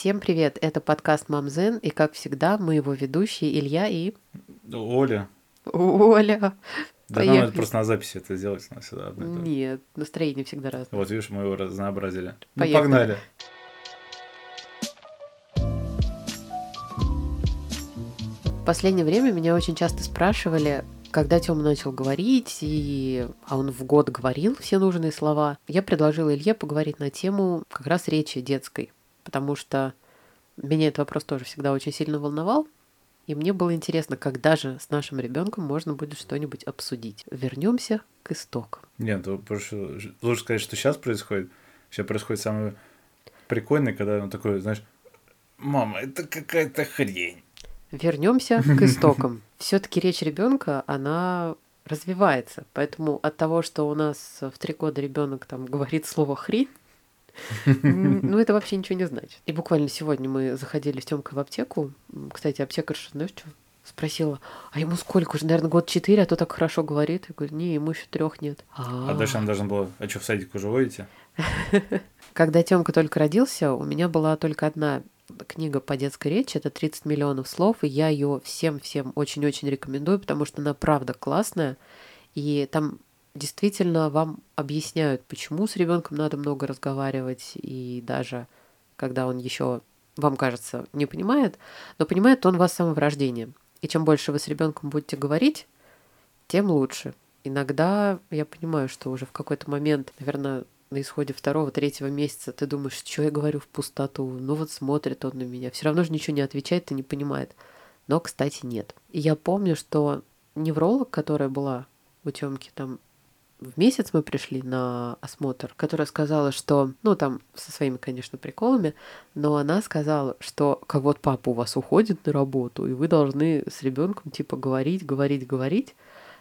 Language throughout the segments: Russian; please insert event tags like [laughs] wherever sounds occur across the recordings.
Всем привет, это подкаст Мамзен, и как всегда мы его ведущие Илья и... Оля. Оля. Да Поехали. нам надо просто на записи это сделать, у нас всегда одно и то. Нет, настроение всегда разное. Вот видишь, мы его разнообразили. Ну, Поехали. погнали. В последнее время меня очень часто спрашивали, когда Тёма начал говорить, и... а он в год говорил все нужные слова, я предложила Илье поговорить на тему как раз речи детской, потому что меня этот вопрос тоже всегда очень сильно волновал, и мне было интересно, когда же с нашим ребенком можно будет что-нибудь обсудить. Вернемся к истокам. Нет, то прошу- лучше сказать, что сейчас происходит. Сейчас происходит самое прикольное, когда он такой, знаешь, мама, это какая-то хрень. Вернемся к [laughs] истокам. Все-таки речь ребенка, она развивается. Поэтому от того, что у нас в три года ребенок там говорит слово хрень, [laughs] ну это вообще ничего не значит. И буквально сегодня мы заходили с Тёмкой в аптеку. Кстати, аптекарша, знаешь, что спросила, а ему сколько уже, наверное, год четыре, а то так хорошо говорит. Я говорю, не, ему еще трех нет. А дальше она должна была, а что, в садик уже водите? [laughs] Когда Тёмка только родился, у меня была только одна книга по детской речи, это 30 миллионов слов, и я ее всем-всем очень-очень рекомендую, потому что она правда классная, и там действительно вам объясняют, почему с ребенком надо много разговаривать, и даже когда он еще, вам кажется, не понимает, но понимает он вас с самого рождения. И чем больше вы с ребенком будете говорить, тем лучше. Иногда я понимаю, что уже в какой-то момент, наверное, на исходе второго, третьего месяца ты думаешь, что я говорю в пустоту, ну вот смотрит он на меня, все равно же ничего не отвечает и не понимает. Но, кстати, нет. И я помню, что невролог, которая была у Тёмки там в месяц мы пришли на осмотр, которая сказала, что, ну там со своими, конечно, приколами, но она сказала, что как вот папа у вас уходит на работу, и вы должны с ребенком типа говорить, говорить, говорить,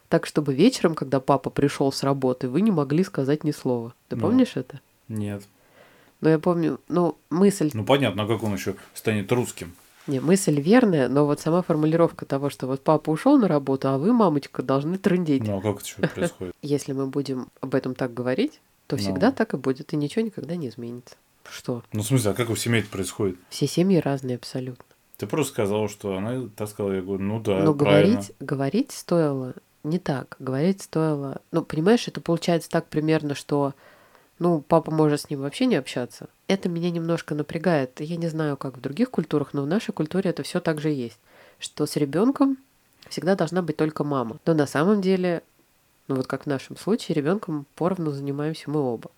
так чтобы вечером, когда папа пришел с работы, вы не могли сказать ни слова. Ты Ну. помнишь это? Нет. Но я помню, ну, мысль, Ну понятно, а как он еще станет русским? Не, мысль верная, но вот сама формулировка того, что вот папа ушел на работу, а вы, мамочка, должны трындеть. Ну а как это что [laughs] происходит? Если мы будем об этом так говорить, то Ну. всегда так и будет, и ничего никогда не изменится. Что? Ну в смысле, а как у семей это происходит? Все семьи разные абсолютно. Ты просто сказал, что она так сказала, я говорю, ну да, Но правильно. говорить, говорить стоило не так. Говорить стоило... Ну, понимаешь, это получается так примерно, что ну, папа может с ним вообще не общаться. Это меня немножко напрягает. Я не знаю, как в других культурах, но в нашей культуре это все так же есть. Что с ребенком всегда должна быть только мама. Но на самом деле, ну вот как в нашем случае, ребенком поровну занимаемся мы оба.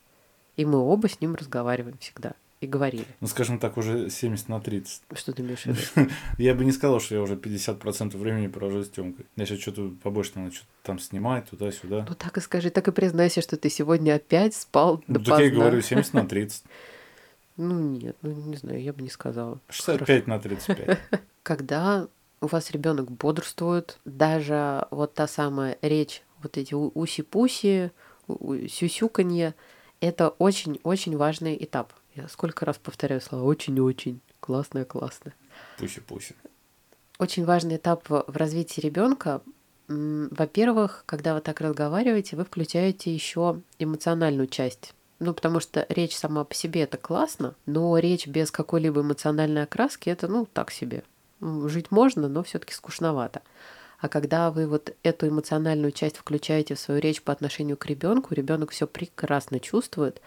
И мы оба с ним разговариваем всегда. И говорили. Ну скажем так, уже 70 на 30. Что ты имеешь в виду? [laughs] Я бы не сказал, что я уже 50% времени провожу с Тёмкой. Я сейчас что-то побольше надо что-то там снимать, туда-сюда. Ну так и скажи, так и признайся, что ты сегодня опять спал Ну, допоздна. так я и говорю, 70 на 30. [laughs] Ну нет, ну не знаю, я бы не сказала. 65 на 35. [laughs] Когда у вас ребенок бодрствует, даже вот та самая речь, вот эти уси-пуси, сюсюканье, это очень-очень важный этап. Я сколько раз повторяю слова очень-очень. Классное, классное. Пуси-пуси. Очень важный этап в развитии ребенка. Во-первых, когда вы так разговариваете, вы включаете еще эмоциональную часть. Ну, потому что речь сама по себе это классно, но речь без какой-либо эмоциональной окраски это, ну, так себе. Жить можно, но все-таки скучновато. А когда вы вот эту эмоциональную часть включаете в свою речь по отношению к ребенку, ребенок все прекрасно чувствует.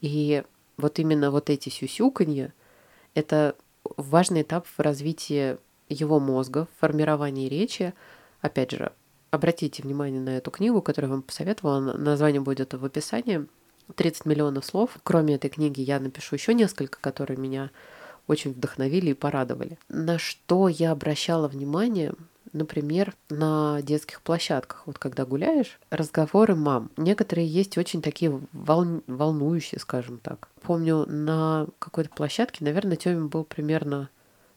И вот именно вот эти сюсюканье – это важный этап в развитии его мозга, в формировании речи. Опять же, обратите внимание на эту книгу, которую я вам посоветовала. Название будет в описании. 30 миллионов слов. Кроме этой книги я напишу еще несколько, которые меня очень вдохновили и порадовали. На что я обращала внимание, например, на детских площадках. Вот когда гуляешь, разговоры мам. Некоторые есть очень такие волн- волнующие, скажем так. Помню, на какой-то площадке, наверное, Тёме был примерно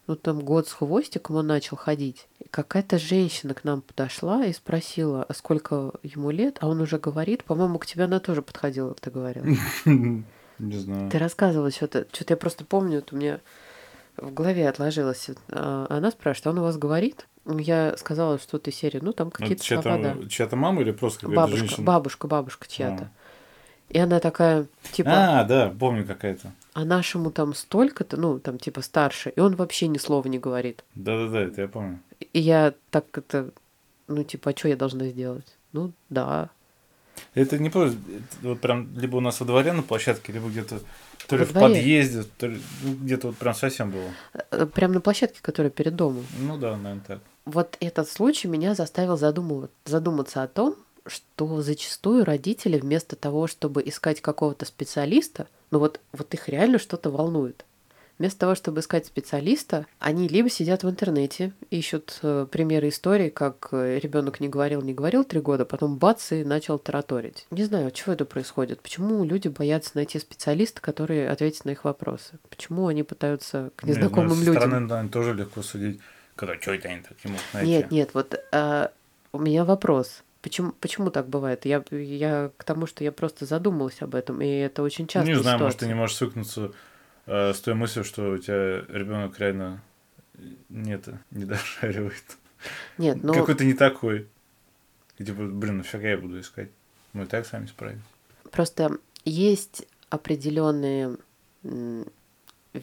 ну, там год с хвостиком он начал ходить. И какая-то женщина к нам подошла и спросила, а сколько ему лет, а он уже говорит, по-моему, к тебе она тоже подходила, ты говорил. [laughs] Не знаю. Ты рассказывала что-то, что-то я просто помню, это у меня в голове отложилось. А Она спрашивает, а он у вас говорит? Я сказала что-то из серии, ну, там какие-то слова, да. Чья-то мама или просто какая-то Бабушка, женщина? бабушка, бабушка чья-то. А. И она такая, типа, А, да, помню какая-то. а нашему там столько-то, ну, там типа старше, и он вообще ни слова не говорит. Да-да-да, это я помню. И я так это, ну, типа, а что я должна сделать? Ну, да. Это не просто, вот прям либо у нас во дворе на площадке, либо где-то то ли в подъезде, то ли ну, где-то вот прям совсем было. Э, Прям на площадке, которая перед домом. Ну да, наверное, так. Вот этот случай меня заставил задуматься о том, что зачастую родители вместо того, чтобы искать какого-то специалиста, ну вот, вот их реально что-то волнует. Вместо того, чтобы искать специалиста, они либо сидят в интернете, ищут э, примеры истории, как ребенок не говорил, не говорил три года, потом бац и начал тараторить. Не знаю, от чего это происходит. Почему люди боятся найти специалиста, который ответит на их вопросы? Почему они пытаются к ну, незнакомым со людям? стороны, наверное, тоже легко судить, когда что это они так не могут найти. Нет, нет, вот а, у меня вопрос. Почему, почему так бывает? Я, я к тому, что я просто задумалась об этом, и это очень часто. Ну, не знаю, может, ты не можешь свыкнуться э, с той мыслью, что у тебя ребенок реально не это, не дошаривает. Нет, ну Какой-то не такой. И типа, блин, нафига я буду искать? Мы и так сами справимся. просто есть определенные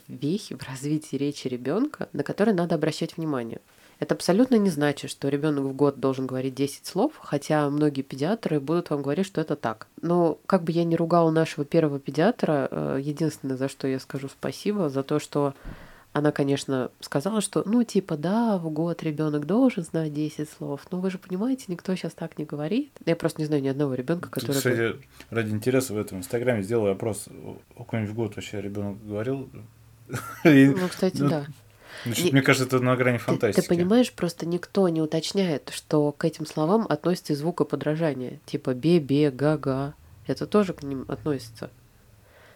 вехи в развитии речи ребенка, на которые надо обращать внимание. Это абсолютно не значит, что ребенок в год должен говорить 10 слов, хотя многие педиатры будут вам говорить, что это так. Но как бы я ни ругала нашего первого педиатра, э, единственное, за что я скажу спасибо, за то, что она, конечно, сказала, что, ну, типа, да, в год ребенок должен знать 10 слов. Но вы же понимаете, никто сейчас так не говорит. Я просто не знаю ни одного ребенка, который... бы- кстати, ради интереса в этом инстаграме сделал опрос, у кого-нибудь в год вообще ребенок говорил. Ну, кстати, ну, да. Ну, не- Мне кажется, это на грани Ты- фантастики. Ты, понимаешь, просто никто не уточняет, что к этим словам относится и звукоподражание. Типа бе-бе, га-га. Это тоже к ним относится.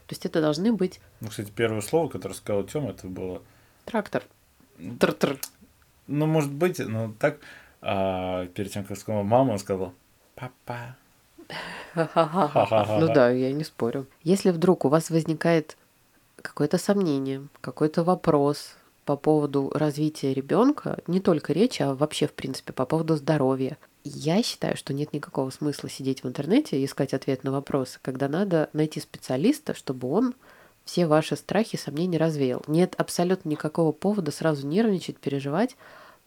То есть это должны быть Ну, кстати, первое слово, которое сказал Тёма, это было трактор. Тр-тр. Ну, может быть, но так. А перед тем, как сказала мама, он сказал папа. Ну да, я не спорю. Если вдруг у вас возникает какое-то сомнение, какой-то вопрос по поводу развития ребенка, не только речи, а вообще, в принципе, по поводу здоровья, я считаю, что нет никакого смысла сидеть в интернете и искать ответ на вопросы, когда надо найти специалиста, чтобы он все ваши страхи и сомнения развеял. Нет абсолютно никакого повода сразу нервничать, переживать,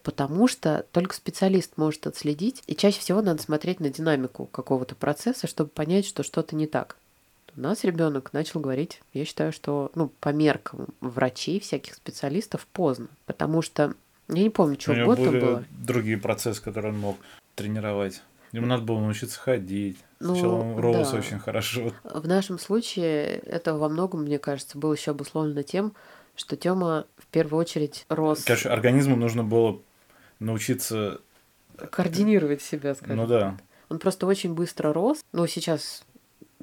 потому что только специалист может отследить, и чаще всего надо смотреть на динамику какого-то процесса, чтобы понять, что что-то не так. У нас ребенок начал говорить, я считаю, что ну, по меркам врачей, всяких специалистов поздно, потому что я не помню, что в год там было. другие процессы, которые он мог тренировать. Ему надо было научиться ходить. Ну, Сначала он рос да. очень хорошо. В нашем случае это во многом, мне кажется, было еще обусловлено тем, что Тёма в первую очередь рос Короче, организму нужно было научиться. координировать себя, скажем. Ну да. Он просто очень быстро рос. Ну, сейчас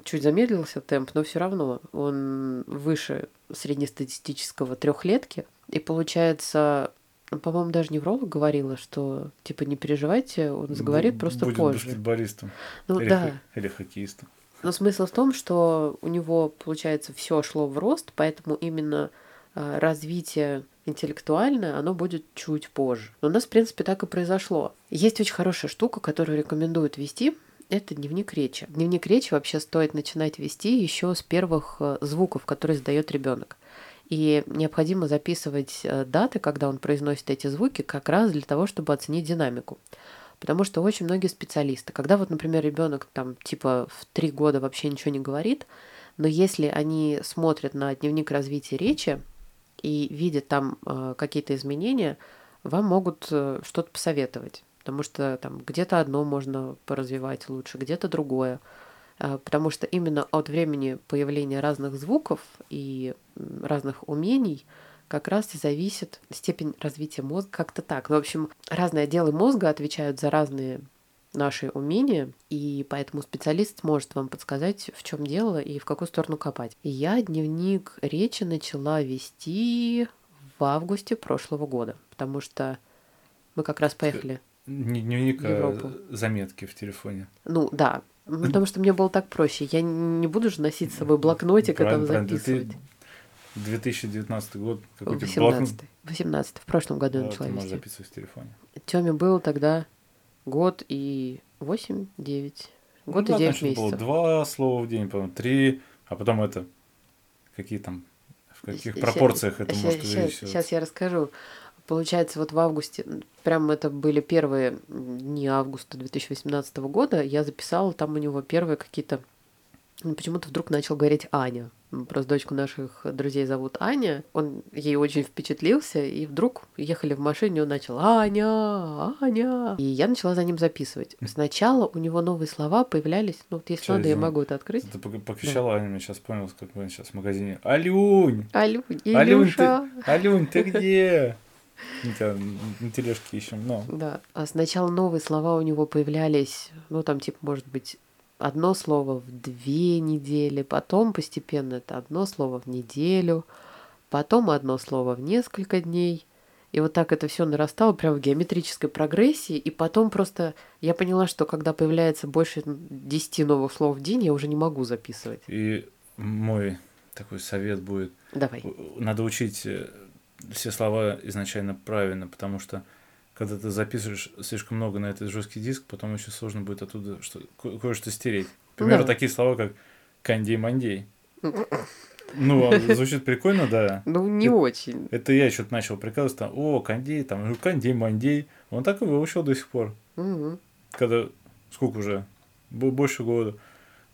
чуть замедлился темп, но все равно он выше среднестатистического трехлетки. И получается, ну, по-моему, даже невролог говорила, что типа не переживайте, он заговорит Бу- просто будет позже. баскетболистом. Ну или, да. хо- или хоккеистом. Но смысл в том, что у него, получается, все шло в рост, поэтому именно а, развитие интеллектуальное, оно будет чуть позже. Но у нас, в принципе, так и произошло. Есть очень хорошая штука, которую рекомендуют вести. Это дневник речи. Дневник речи вообще стоит начинать вести еще с первых э, звуков, которые издает ребенок. И необходимо записывать э, даты, когда он произносит эти звуки, как раз для того, чтобы оценить динамику. Потому что очень многие специалисты, когда вот, например, ребенок там типа в три года вообще ничего не говорит, но если они смотрят на дневник развития речи и видят там э, какие-то изменения, вам могут э, что-то посоветовать. Потому что там где-то одно можно поразвивать лучше, где-то другое. Э, Потому что именно от времени появления разных звуков и разных умений как раз и зависит степень развития мозга. Как-то так. Ну, В общем, разные отделы мозга отвечают за разные наши умения, и поэтому специалист сможет вам подсказать, в чем дело и в какую сторону копать. И я дневник речи начала вести в августе прошлого года, потому что мы как раз поехали. Не дневник, а Европу. заметки в телефоне. Ну да, потому что мне было так проще. Я не буду же носить с собой блокнотик и там записывать. 2019 год. Какой тебе блокнот? 18 18 в прошлом году Да, начала вести. записывать в телефоне. Тёме было тогда год и 8-9. Год Ну и да, 9 там что-то было месяцев. два слова в день, по-моему, три, а потом это, какие там, в каких пропорциях это может увеличиваться. Сейчас я расскажу. Получается, вот в августе, прям это были первые дни августа 2018 года, я записала там у него первые какие-то... ну, Почему-то вдруг начал говорить Аня. Просто дочку наших друзей зовут Аня. Он ей очень впечатлился, и вдруг ехали в машине, он начал «Аня! Аня!» И я начала за ним записывать. Сначала у него новые слова появлялись, ну вот если Щас, надо, я могу это открыть. Ты покричала, Аня, я сейчас понял, как мы сейчас в магазине. Алюнь! Алю, Алюнь, Илюша! ты, Алюнь, ты где? Тебя на тележке ищем, ну. Да. А сначала новые слова у него появлялись, ну, там, типа, может быть, одно слово в две недели, потом постепенно это одно слово в неделю, потом одно слово в несколько дней. И вот так это все нарастало прям в геометрической прогрессии. И потом просто я поняла, что когда появляется больше 10 новых слов в день, я уже не могу записывать. И мой такой совет будет, Давай. надо учить э, все слова изначально правильно, потому что когда ты записываешь слишком много на этот жесткий диск, потом очень сложно будет оттуда что, ко- кое-что стереть. Например, Да. такие слова, как кандей-мандей. [laughs] Ну, а звучит прикольно, да. Ну, не Это- очень. Это я что-то начал прикалываться, там, о, кандей, там, ну, кандей-мандей. Он так и выучил до сих пор. Мгм. Когда, сколько уже, Бо- больше года.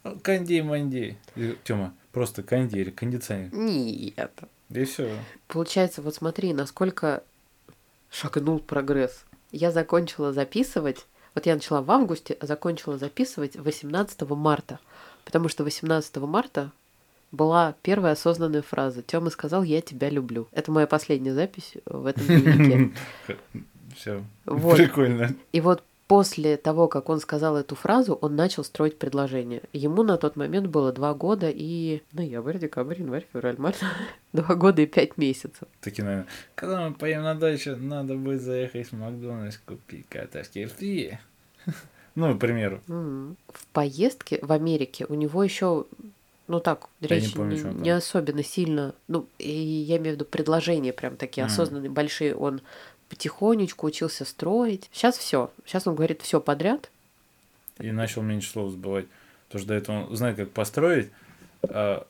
«А, Кандей-мандей. Тёма, просто кандей или кондиционер. Нет. И все. Получается, вот смотри, насколько шагнул прогресс. Я закончила записывать, вот я начала в августе, а закончила записывать 18 марта, потому что 18 марта была первая осознанная фраза. Тёма сказал «Я тебя люблю». Это моя последняя запись в этом дневнике. [laughs] Все. Вот. Прикольно. И вот после того, как он сказал эту фразу, он начал строить предложение. Ему на тот момент было два года и ноябрь, декабрь, январь, февраль, март. [laughs] Два года и пять месяцев. Такие, наверное, когда мы поедем на дачу, надо будет заехать в Макдональдс, купить картошки фри. [laughs] Ну, к примеру. В поездке в Америке у него еще, ну так, Я не помню, не, не особенно сильно, ну, и я имею в виду предложения прям такие Мгм. осознанные, большие. Он потихонечку учился строить. Сейчас все. Сейчас он говорит все подряд. И начал меньше слов забывать. Потому что до этого он знает, как построить, а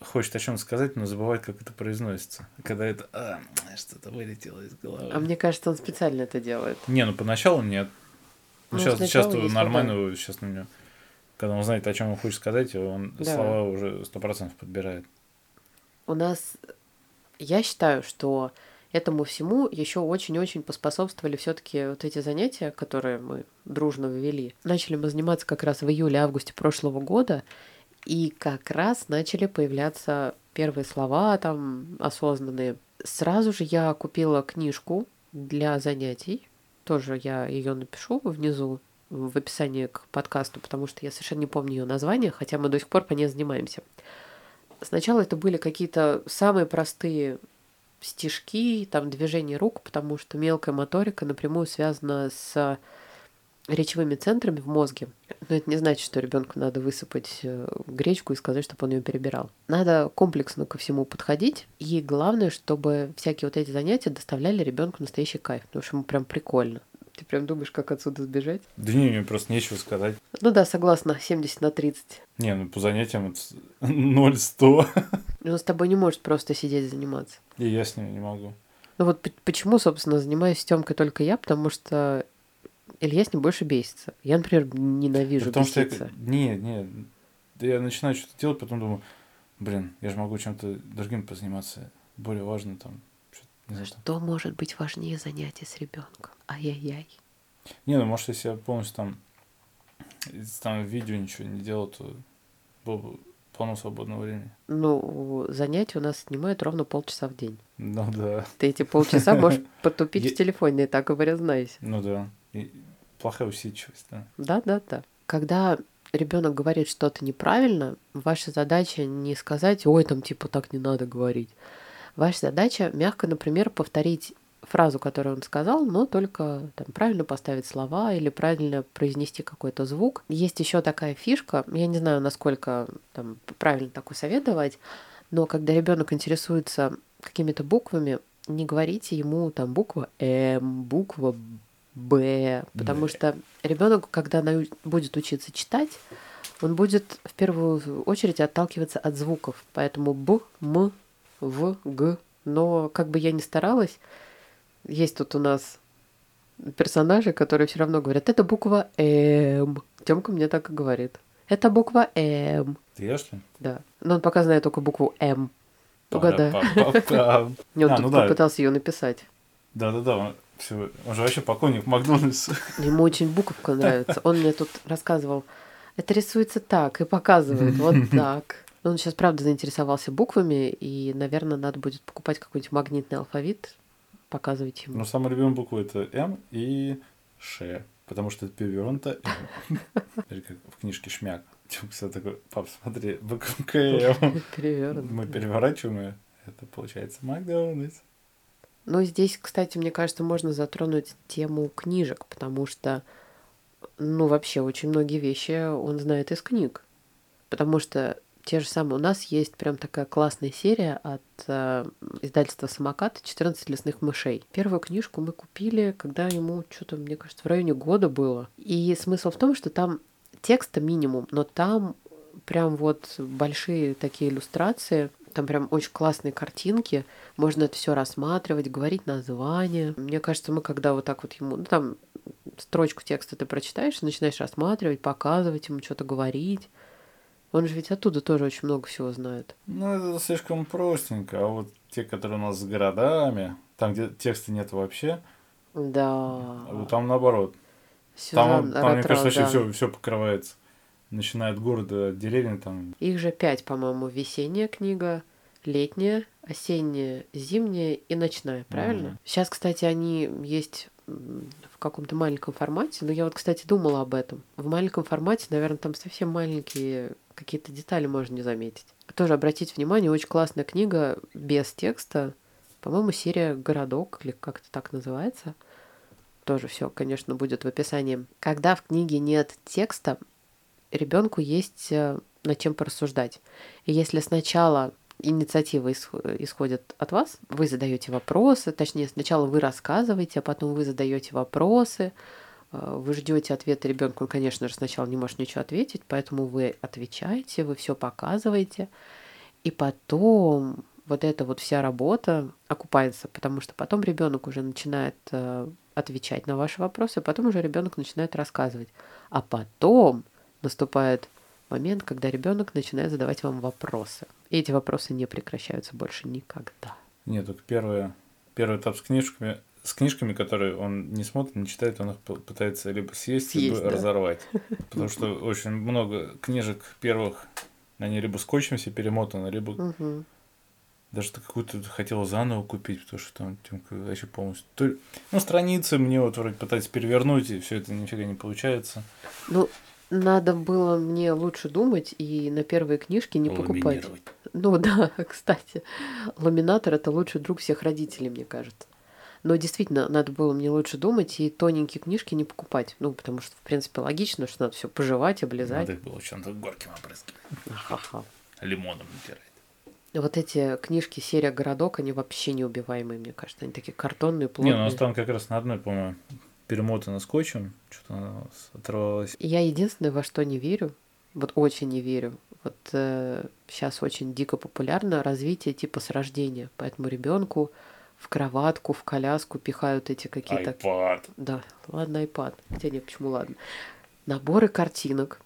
хочет о чем сказать, но забывает, как это произносится. Когда это а, что-то вылетело из головы. А мне кажется, он специально это делает. Не, ну поначалу нет. Ну, сейчас, сейчас нормально, сейчас на него. Когда он знает, о чем он хочет сказать, он Да. слова уже сто процентов подбирает. У нас, я считаю, что этому всему еще очень-очень поспособствовали все-таки вот эти занятия, которые мы дружно ввели. Начали мы заниматься как раз в июле-августе прошлого года, и как раз начали появляться первые слова там осознанные. Сразу же я купила книжку для занятий. Тоже я ее напишу внизу в описании к подкасту, потому что я совершенно не помню ее название, хотя мы до сих пор по ней занимаемся. Сначала это были какие-то самые простые стишки, там движения рук, потому что мелкая моторика напрямую связана с речевыми центрами в мозге. Но это не значит, что ребенку надо высыпать э, гречку и сказать, чтобы он ее перебирал. Надо комплексно ко всему подходить. И главное, чтобы всякие вот эти занятия доставляли ребенку настоящий кайф, потому что ему прям прикольно. Ты прям думаешь, как отсюда сбежать? Да не, мне просто нечего сказать. Ну да, согласна, 70 на 30. Не, ну по занятиям это 0-100. [laughs] Он с тобой не может просто сидеть заниматься. И я с ним не могу. Ну вот почему, собственно, занимаюсь Тёмкой только я, потому что Илья с ним больше бесится. Я, например, ненавижу Потому что я... беситься. Не, не. Да я начинаю что-то делать, потом думаю, блин, я же могу чем-то другим позаниматься. Более важно там. не знаю, там. Что может быть важнее занятия с ребенком? Ай-яй-яй. Не, ну может, если я полностью там, там видео ничего не делал, то было бы полно свободного времени. Ну, занятия у нас снимают ровно полчаса в день. Ну да. Ты эти полчаса можешь [laughs] потупить в телефоне, так говоря, знайся. Ну да. И плохая усидчивость, да. Да-да-да. Когда ребенок говорит что-то неправильно, ваша задача не сказать, ой, там типа так не надо говорить. Ваша задача мягко, например, повторить фразу, которую он сказал, но только там, правильно поставить слова или правильно произнести какой-то звук. Есть еще такая фишка, я не знаю, насколько там, правильно такой совет давать, но когда ребенок интересуется какими-то буквами, не говорите ему там буква М, буква Б, потому что ребенок, когда будет учиться читать, он будет в первую очередь отталкиваться от звуков. Поэтому Б, М, В, Г. Но как бы я ни старалась, есть тут у нас персонажи, которые все равно говорят, это буква М. Тёмка мне так и говорит. Это буква М. Ты что ли? Да. Но он пока знает только букву М. Угадай. И [laughs] он тут ну да. попытался ее написать. Да-да-да, всё, он же вообще поклонник Макдональдса. [laughs] Ему очень буковка нравится. Он мне тут рассказывал, это рисуется так и показывает вот [laughs] так. Он сейчас, правда, заинтересовался буквами, и, наверное, надо будет покупать какой-нибудь магнитный алфавит, показывать ему. Но самая любимая буква это М и Ш, потому что это перевернуто М. Как в книжке Шмяк. Всегда такой, пап, смотри, буква М. [laughs] Перевернут. Мы переворачиваем ее, это получается Макдональдс. Ну, здесь, кстати, мне кажется, можно затронуть тему книжек, потому что, ну, вообще, очень многие вещи он знает из книг. Потому что те же самые... У нас есть прям такая классная серия от э, издательства «Самокат» «14 лесных мышей». Первую книжку мы купили, когда ему что-то, мне кажется, в районе года было. И смысл в том, что там текста минимум, но там прям вот большие такие иллюстрации, там прям очень классные картинки, можно это все рассматривать, говорить названия. Мне кажется, мы когда вот так вот ему, ну там строчку текста ты прочитаешь, начинаешь рассматривать, показывать ему, что-то говорить. Он же ведь оттуда тоже очень много всего знает. Ну, это слишком простенько, а вот те, которые у нас с городами, там, где текста нет вообще, Да. вот там наоборот. Сюзан Там, там мне Ратрау, кажется, вообще да. все, все покрывается. Начиная от города, от деревни, там, Их же пять, по-моему, весенняя книга, летняя, осенняя, зимняя и ночная, правильно? Мгм. Сейчас, кстати, они есть в каком-то маленьком формате, но я вот, кстати, думала об этом. В маленьком формате, наверное, там совсем маленькие какие-то детали можно не заметить. Тоже обратите внимание, очень классная книга без текста, по-моему, серия «Городок» или как-то так называется. Тоже все, конечно, будет в описании. Когда в книге нет текста, ребенку есть э, над чем порассуждать. И если сначала инициатива исх- исходит от вас, вы задаете вопросы, точнее, сначала вы рассказываете, а потом вы задаете вопросы, вы ждете ответа ребенка, он, конечно же, сначала не может ничего ответить, поэтому вы отвечаете, вы все показываете, и потом вот эта вот вся работа окупается, потому что потом ребенок уже начинает э, отвечать на ваши вопросы, а потом уже ребенок начинает рассказывать. А потом наступает момент, когда ребенок начинает задавать вам вопросы. И эти вопросы не прекращаются больше никогда. Нет, только первое, первый этап с книжками, с книжками, которые он не смотрит, не читает, он их пытается либо съесть, Съесть, либо да. разорвать. [laughs] Потому что очень много книжек первых, они либо скотчем все перемотаны, либо Мгм. даже какую-то хотел заново купить, потому что там Тёмка вообще полностью... то Ну, страницы мне вот вроде пытаются перевернуть, и все это нифига не получается. Ну, надо было мне лучше думать и на первые книжки не покупать. Ну да, [laughs] кстати, ламинатор это лучший друг всех родителей, мне кажется. Но действительно, надо было мне лучше думать и тоненькие книжки не покупать. Ну, потому что, в принципе, логично, что надо все пожевать, облизать. Надо их было чем-то горьким опрыскивать. Лимоном натирать. Вот эти книжки серия «Городок», они вообще неубиваемые, мне кажется. Они такие картонные, Не, плотные. ну у нас там как раз на одной, по-моему, перемотано скотчем, что-то оторвалась. И Я единственное, во что не верю, вот очень не верю, вот сейчас очень дико популярно развитие типа с рождения, поэтому ребенку в кроватку, в коляску пихают эти какие-то... Айпад. Да, ладно, iPad. Хотя нет, почему ладно. Наборы картинок,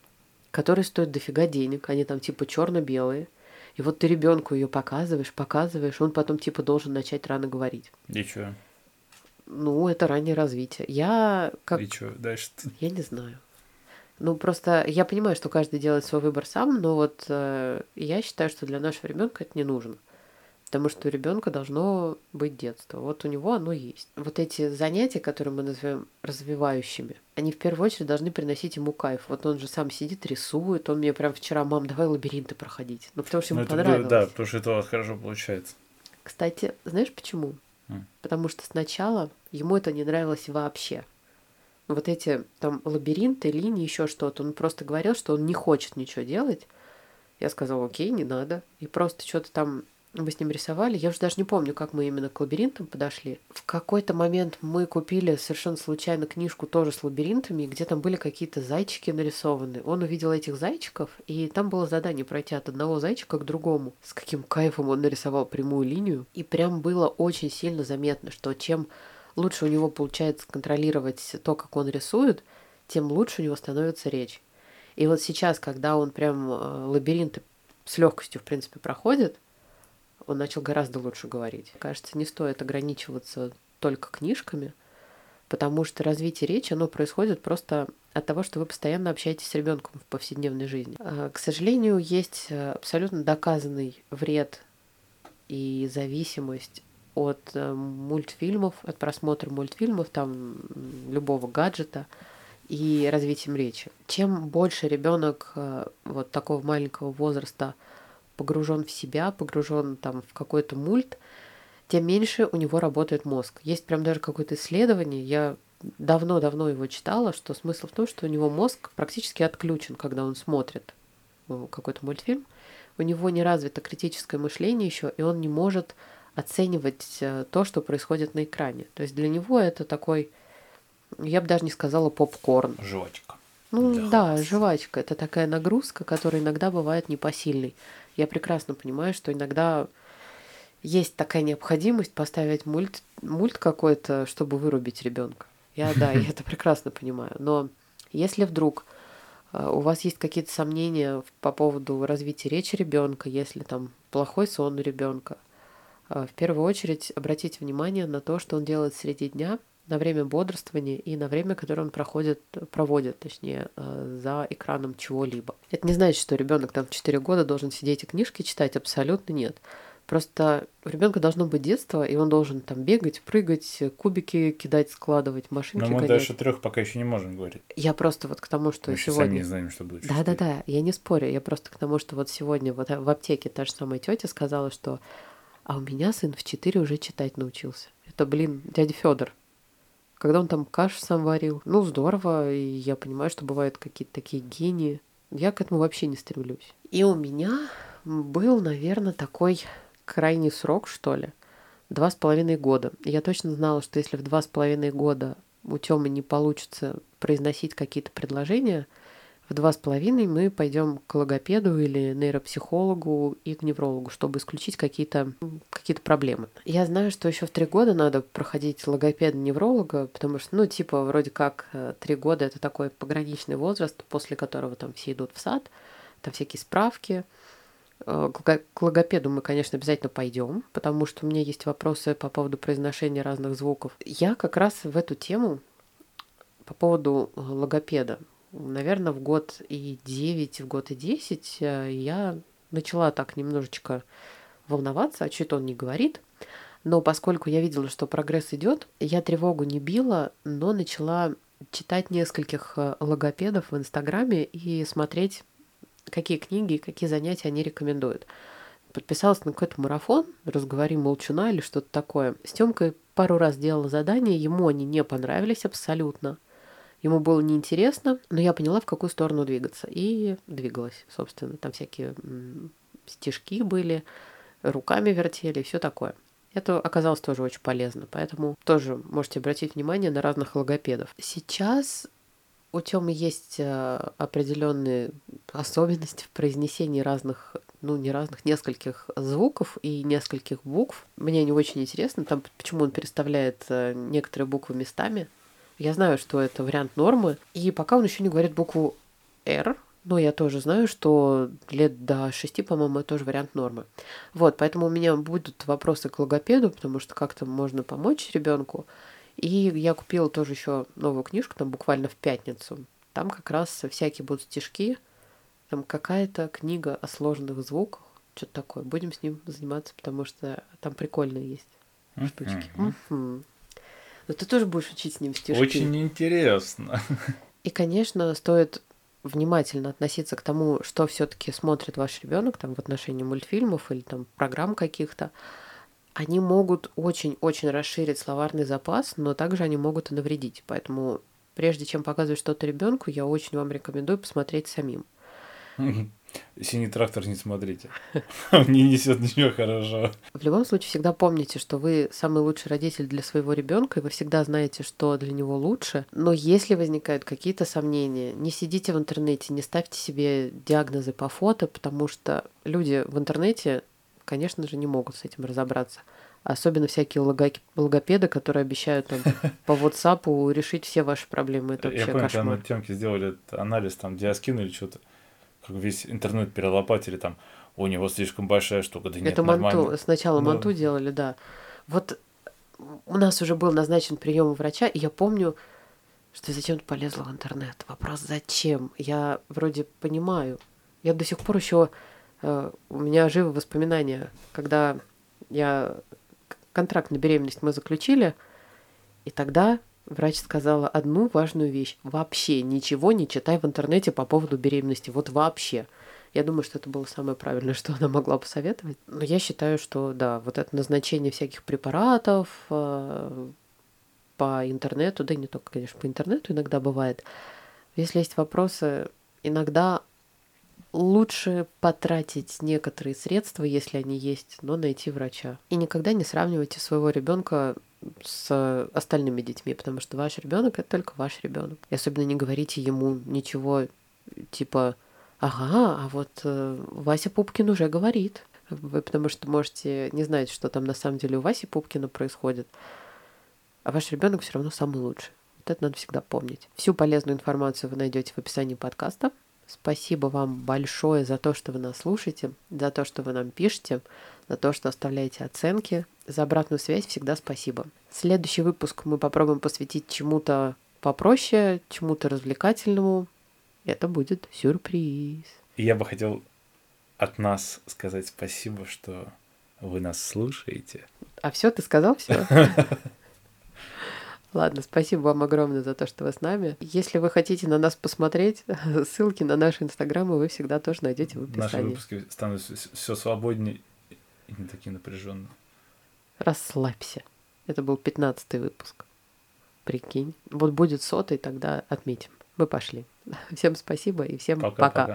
которые стоят дофига денег, они там типа черно-белые. И вот ты ребенку ее показываешь, показываешь, он потом типа должен начать рано говорить. И чё? Ну, это раннее развитие. Я как И чё? Дальше Я не знаю. Ну, просто я понимаю, что каждый делает свой выбор сам, но вот э, я считаю, что для нашего ребенка это не нужно. Потому что у ребенка должно быть детство. Вот у него оно есть. Вот эти занятия, которые мы называем развивающими, они в первую очередь должны приносить ему кайф. Вот он же сам сидит, рисует. Он мне прям вчера, мам, давай лабиринты проходить. Ну, потому что Ну, ему было- понравилось. да, потому что это у вас хорошо получается. Кстати, знаешь почему? М. Потому что сначала ему это не нравилось вообще. Вот эти там лабиринты, линии, еще что-то. Он просто говорил, что он не хочет ничего делать. Я сказала, окей, не надо. И просто что-то там мы с ним рисовали. Я уже даже не помню, как мы именно к лабиринтам подошли. В какой-то момент мы купили совершенно случайно книжку тоже с лабиринтами, где там были какие-то зайчики нарисованы. Он увидел этих зайчиков, и там было задание пройти от одного зайчика к другому. С каким кайфом он нарисовал прямую линию. И прям было очень сильно заметно, что чем лучше у него получается контролировать то, как он рисует, тем лучше у него становится речь. И вот сейчас, когда он прям э, лабиринты с легкостью, в принципе, проходит, он начал гораздо лучше говорить. Кажется, не стоит ограничиваться только книжками, потому что развитие речи, оно происходит просто от того, что вы постоянно общаетесь с ребенком в повседневной жизни. А, к сожалению, есть э, абсолютно доказанный вред и зависимость от э, мультфильмов, от просмотра мультфильмов, там любого гаджета и развитием речи. Чем больше ребенок э, вот такого маленького возраста погружен в себя, погружен там в какой-то мульт, тем меньше у него работает мозг. Есть прям даже какое-то исследование, я давно-давно его читала, что смысл в том, что у него мозг практически отключен, когда он смотрит э, какой-то мультфильм. У него не развито критическое мышление еще, и он не может оценивать э, то, что происходит на экране. То есть для него это такой, я бы даже не сказала попкорн. Жвачка. Ну да, жвачка. Это такая нагрузка, которая иногда бывает непосильной. Я прекрасно понимаю, что иногда есть такая необходимость поставить мульт, мульт какой-то, чтобы вырубить ребенка. Я, да, я [laughs] это прекрасно понимаю. Но если вдруг э, у вас есть какие-то сомнения по поводу развития речи ребенка, если там плохой сон у ребенка, э, в первую очередь обратите внимание на то, что он делает среди дня, на время бодрствования и на время, которое он проходит, проводит, точнее, э, за экраном чего-либо. Это не значит, что ребенок там в 4 года должен сидеть и книжки читать, абсолютно нет. Просто у ребенка должно быть детство, и он должен там бегать, прыгать, кубики кидать, складывать, машинки Но мы гонять. дальше трех пока еще не можем говорить. Я просто вот к тому, что Мы сегодня... сами не знаем, что будет. Да, да, да, я не спорю. Я просто к тому, что вот сегодня вот в аптеке та же самая тетя сказала, что а у меня сын в 4 уже читать научился. Это, блин, дядя Федор. Когда он там кашу сам варил. Ну, здорово, и я понимаю, что бывают какие-то такие гении. Я к этому вообще не стремлюсь. И у меня был, наверное, такой крайний срок, что ли, два с половиной года. И я точно знала, что если в два с половиной года у Тёмы не получится произносить какие-то предложения, в два с половиной мы пойдем к логопеду или нейропсихологу и к неврологу, чтобы исключить какие-то какие проблемы. Я знаю, что еще в три года надо проходить логопеда невролога, потому что, ну, типа, вроде как э, три года это такой пограничный возраст, после которого там все идут в сад, там всякие справки, Э, к логопеду мы, конечно, обязательно пойдем, потому что у меня есть вопросы по поводу произношения разных звуков. Я как раз в эту тему по поводу э, логопеда. Наверное, в год и 9, в год и 10 э, я начала так немножечко волноваться, а что-то он не говорит. Но поскольку я видела, что прогресс идет, я тревогу не била, но начала читать нескольких логопедов в Инстаграме и смотреть какие книги, какие занятия они рекомендуют. Подписалась на какой-то марафон, разговори молчуна или что-то такое. С Тёмкой пару раз делала задания, ему они не понравились абсолютно. Ему было неинтересно, но я поняла, в какую сторону двигаться. И двигалась, собственно. Там всякие стишки были, руками вертели, все такое. Это оказалось тоже очень полезно, поэтому тоже можете обратить внимание на разных логопедов. Сейчас у Тёмы есть э, определенные особенности в произнесении разных, ну не разных, нескольких звуков и нескольких букв. Мне не очень интересно, там почему он переставляет э, некоторые буквы местами. Я знаю, что это вариант нормы. И пока он еще не говорит букву R, но я тоже знаю, что лет до шести, по-моему, это тоже вариант нормы. Вот, поэтому у меня будут вопросы к логопеду, потому что как-то можно помочь ребенку. И я купила тоже еще новую книжку, там буквально в пятницу. Там как раз всякие будут стишки, там какая-то книга о сложных звуках, что-то такое. Будем с ним заниматься, потому что там прикольные есть штучки. Mm-hmm. Но ты тоже будешь учить с ним стишки. Очень интересно. И, конечно, стоит внимательно относиться к тому, что все-таки смотрит ваш ребенок там в отношении мультфильмов или там программ каких-то они могут очень-очень расширить словарный запас, но также они могут и навредить. Поэтому прежде чем показывать что-то ребенку, я очень вам рекомендую посмотреть самим. [laughs] Синий трактор не смотрите. [laughs] Не несет ничего хорошего. В любом случае, всегда помните, что вы самый лучший родитель для своего ребенка, и вы всегда знаете, что для него лучше. Но если возникают какие-то сомнения, не сидите в интернете, не ставьте себе диагнозы по фото, потому что люди в интернете, конечно же, не могут с этим разобраться. Особенно всякие логопеды, которые обещают там по WhatsApp решить все ваши проблемы. Это вообще Я помню, кошмар. когда на темке сделали анализ, там, диаскин или что-то, как весь интернет перелопатили, там, у него слишком большая штука, да нет, Это манту, нормально. сначала Ну, манту делали, да. Вот у нас уже был назначен прием у врача, и я помню, что я зачем-то полезла в интернет. Вопрос, зачем? Я вроде понимаю. Я до сих пор еще... э, у меня живы воспоминания, когда я... Контракт на беременность мы заключили, и тогда врач сказала одну важную вещь. Вообще ничего не читай в интернете по поводу беременности. Вот вообще. Я думаю, что это было самое правильное, [laughs] что она могла посоветовать. Но я считаю, что да, вот это назначение всяких препаратов э, по интернету, да и не только, конечно, по интернету иногда бывает. Если есть вопросы, иногда лучше потратить некоторые средства, если они есть, но найти врача. И никогда не сравнивайте своего ребенка с остальными детьми, потому что ваш ребенок это только ваш ребенок. И особенно не говорите ему ничего типа Ага, а вот э, Вася Пупкин уже говорит. Вы потому что можете не знать, что там на самом деле у Васи Пупкина происходит. А ваш ребенок все равно самый лучший. Вот это надо всегда помнить. Всю полезную информацию вы найдете в описании подкаста. Спасибо вам большое за то, что вы нас слушаете, за то, что вы нам пишете, за то, что оставляете оценки. За обратную связь всегда спасибо. Следующий выпуск мы попробуем посвятить чему-то попроще, чему-то развлекательному. Это будет сюрприз. Я бы хотел от нас сказать спасибо, что вы нас слушаете. А все, ты сказал все? [laughs] Ладно, спасибо вам огромное за то, что вы с нами. Если вы хотите на нас посмотреть, [laughs] ссылки на наши инстаграмы вы всегда тоже найдете в Наши описании. выпуски станут все свободнее и не такие напряженные. Расслабься. Это был пятнадцатый выпуск. Прикинь. Вот будет сотый, тогда отметим. Мы пошли. [laughs] Всем спасибо и всем пока. Пока-пока.